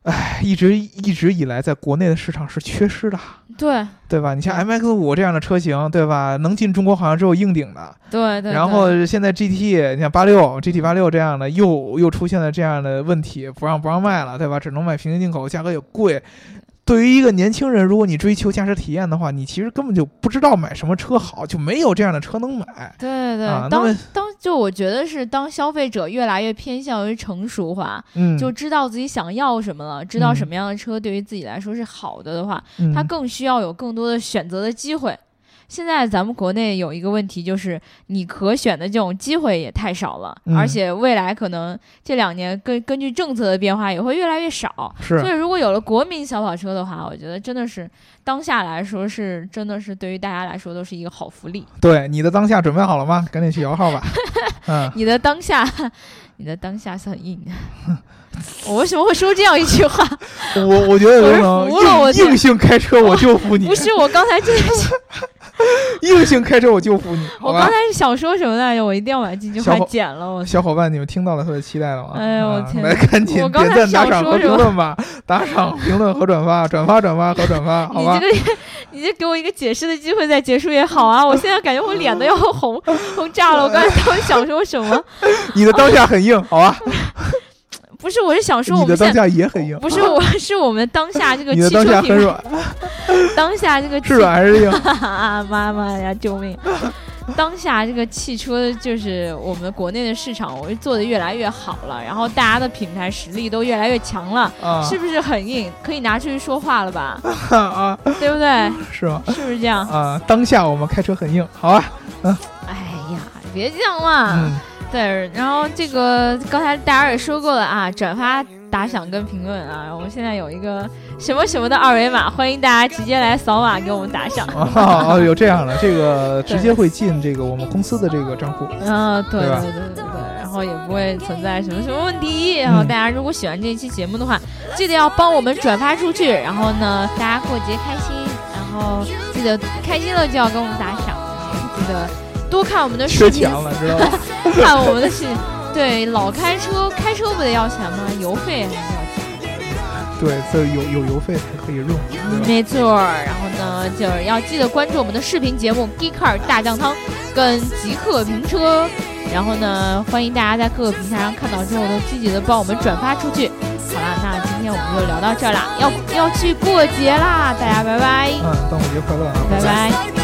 S2: 唉，一直一直以来，在国内的市场是缺失的，
S1: 对
S2: 对吧？你像 M X 五这样的车型，对吧？能进中国好像只有硬顶的，
S1: 对对。
S2: 然后现在 G T，你像八六 G T 八六这样的，又又出现了这样的问题，不让不让卖了，对吧？只能买平行进口，价格也贵。对于一个年轻人，如果你追求驾驶体验的话，你其实根本就不知道买什么车好，就没有这样的车能买。
S1: 对对，当当就我觉得是当消费者越来越偏向于成熟化，
S2: 嗯，
S1: 就知道自己想要什么了，知道什么样的车对于自己来说是好的的话，他更需要有更多的选择的机会。现在咱们国内有一个问题，就是你可选的这种机会也太少了，而且未来可能这两年根根据政策的变化也会越来越少。
S2: 是，
S1: 所以如果有了国民小跑车的话，我觉得真的是当下来说是真的是对于大家来说都是一个好福利。
S2: 对，你的当下准备好了吗？赶紧去摇号吧。[laughs] 嗯，
S1: 你的当下，[laughs] 你的当下是很硬。[laughs] 我为什么会说这样一句话？
S2: 我我觉得我能硬硬性开车，我就服你。
S1: 不是，我刚才真是。[laughs]
S2: 硬性开车我就服你！
S1: 我刚才是想说什么来着？我一定要把这句话剪了。我
S2: 小伙伴，你们听到了他的期待了吗？
S1: 哎呦我天！
S2: 来赶紧点赞、打赏和评论吧！打赏、评论和转发，[laughs] 转发、转发和转发，好吧？
S1: 你这个，你这给我一个解释的机会再结束也好啊！[laughs] 我现在感觉我脸都要红红炸了。我刚才到底想说什么？
S2: 你的当下很硬，好吧？
S1: 不是，我是想说，我
S2: 们的当下也很硬。
S1: 不是，我是我们当下这个。
S2: 你的当下很软。[laughs]
S1: 当下这个
S2: 是软还是硬？[laughs]
S1: 妈妈呀，救命！当下这个汽车就是我们国内的市场，我做的越来越好了，然后大家的品牌实力都越来越强了，是不是很硬？可以拿出去说话了吧？
S2: 啊，[laughs]
S1: 对不对？
S2: 是吗？
S1: 是不是这样？
S2: 啊，当下我们开车很硬，好啊？嗯。
S1: 哎呀，别这样嘛。对，然后这个刚才大家也说过了啊，转发、打赏跟评论啊，我们现在有一个什么什么的二维码，欢迎大家直接来扫码给我们打赏。[laughs]
S2: 哦，有这样的，这个直接会进这个我们公司的这个账户。
S1: 嗯，对对对对对，然后也不会存在什么什么问题。然后大家如果喜欢这一期节目的话，记得要帮我们转发出去。然后呢，大家过节开心，然后记得开心了就要给我们打赏，记得。多看我们的视频，[laughs] 看我们的视频。对，老开车，开车不得要钱吗？油费还是要钱。
S2: 对，这有有邮费才可以用。
S1: 没错，然后呢，就是要记得关注我们的视频节目《G Car 大酱汤》跟极客评车。然后呢，欢迎大家在各个平台上看到之后都积极的帮我们转发出去。好啦，那今天我们就聊到这儿啦，要要去过节啦，大家拜拜。
S2: 嗯，端午节快乐啊！
S1: 拜拜。